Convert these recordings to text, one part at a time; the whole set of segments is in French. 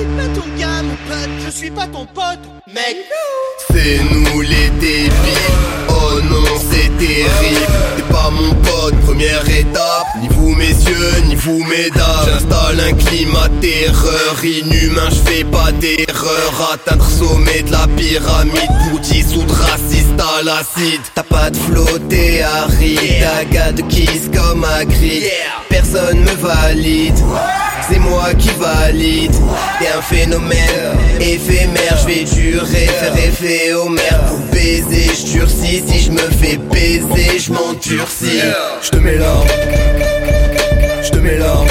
c'est pas ton gars, mon pote. Je suis pas ton pote, mec. C'est nous les débiles. Oh non, c'est terrible. T'es pas mon pote, première étape. Ni vous, messieurs, ni vous, mesdames. J'installe un climat terreur. Inhumain, je fais pas d'erreur. Atteindre sommet de la pyramide pour dissoudre raciste à l'acide. T'as pas de flotter, aride. T'as gars de kiss comme Agrid. Personne me valide. C'est moi qui valide. T'es un phénomène éphémère. Je vais durer, faire effet au maire pour baiser. Je durcis si je me fais baiser, je m'endurcis. Je te mets là. Je te mets là.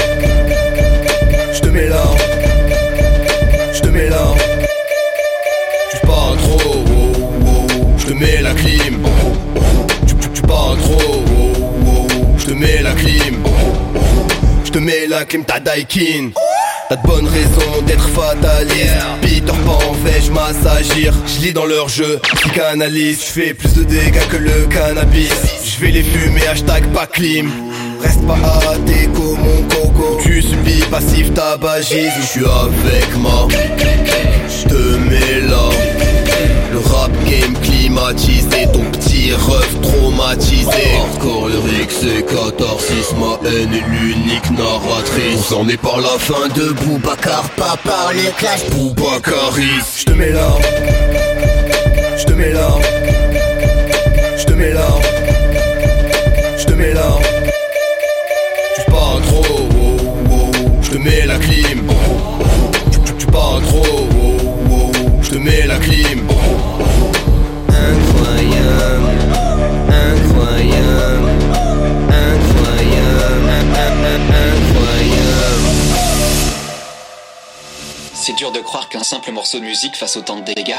Je te mets la clim, ta Daikin. T'as de bonnes raisons d'être fataliste. Peter Pan, vais-je m'assagir Je lis dans leur jeu, psychanalyse. Je fais plus de dégâts que le cannabis. Je vais les fumer, hashtag pas clim. Reste pas à déco, mon coco. Tu subis passif tabagisme. Je suis avec ma. Je te mets là. Le rap game climatisé, ton petit ref traumatisé. Hardcore lyrique, c'est catharsis, ma haine est l'unique narratrice. On est par la fin de Boubacar, pas par le clash Boubacaris. Je te mets là, je te mets là, je te mets là, je te mets là. Tu parles trop, oh, oh, je te mets la clim. Tu, tu, tu parles trop, oh, oh, je te mets la clim. C'est dur de croire qu'un simple morceau de musique fasse autant de dégâts.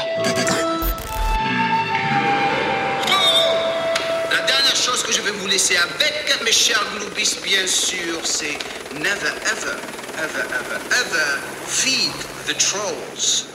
La dernière chose que je vais vous laisser avec, mes chers gloubis, bien sûr, c'est never ever, ever, ever, ever feed the trolls.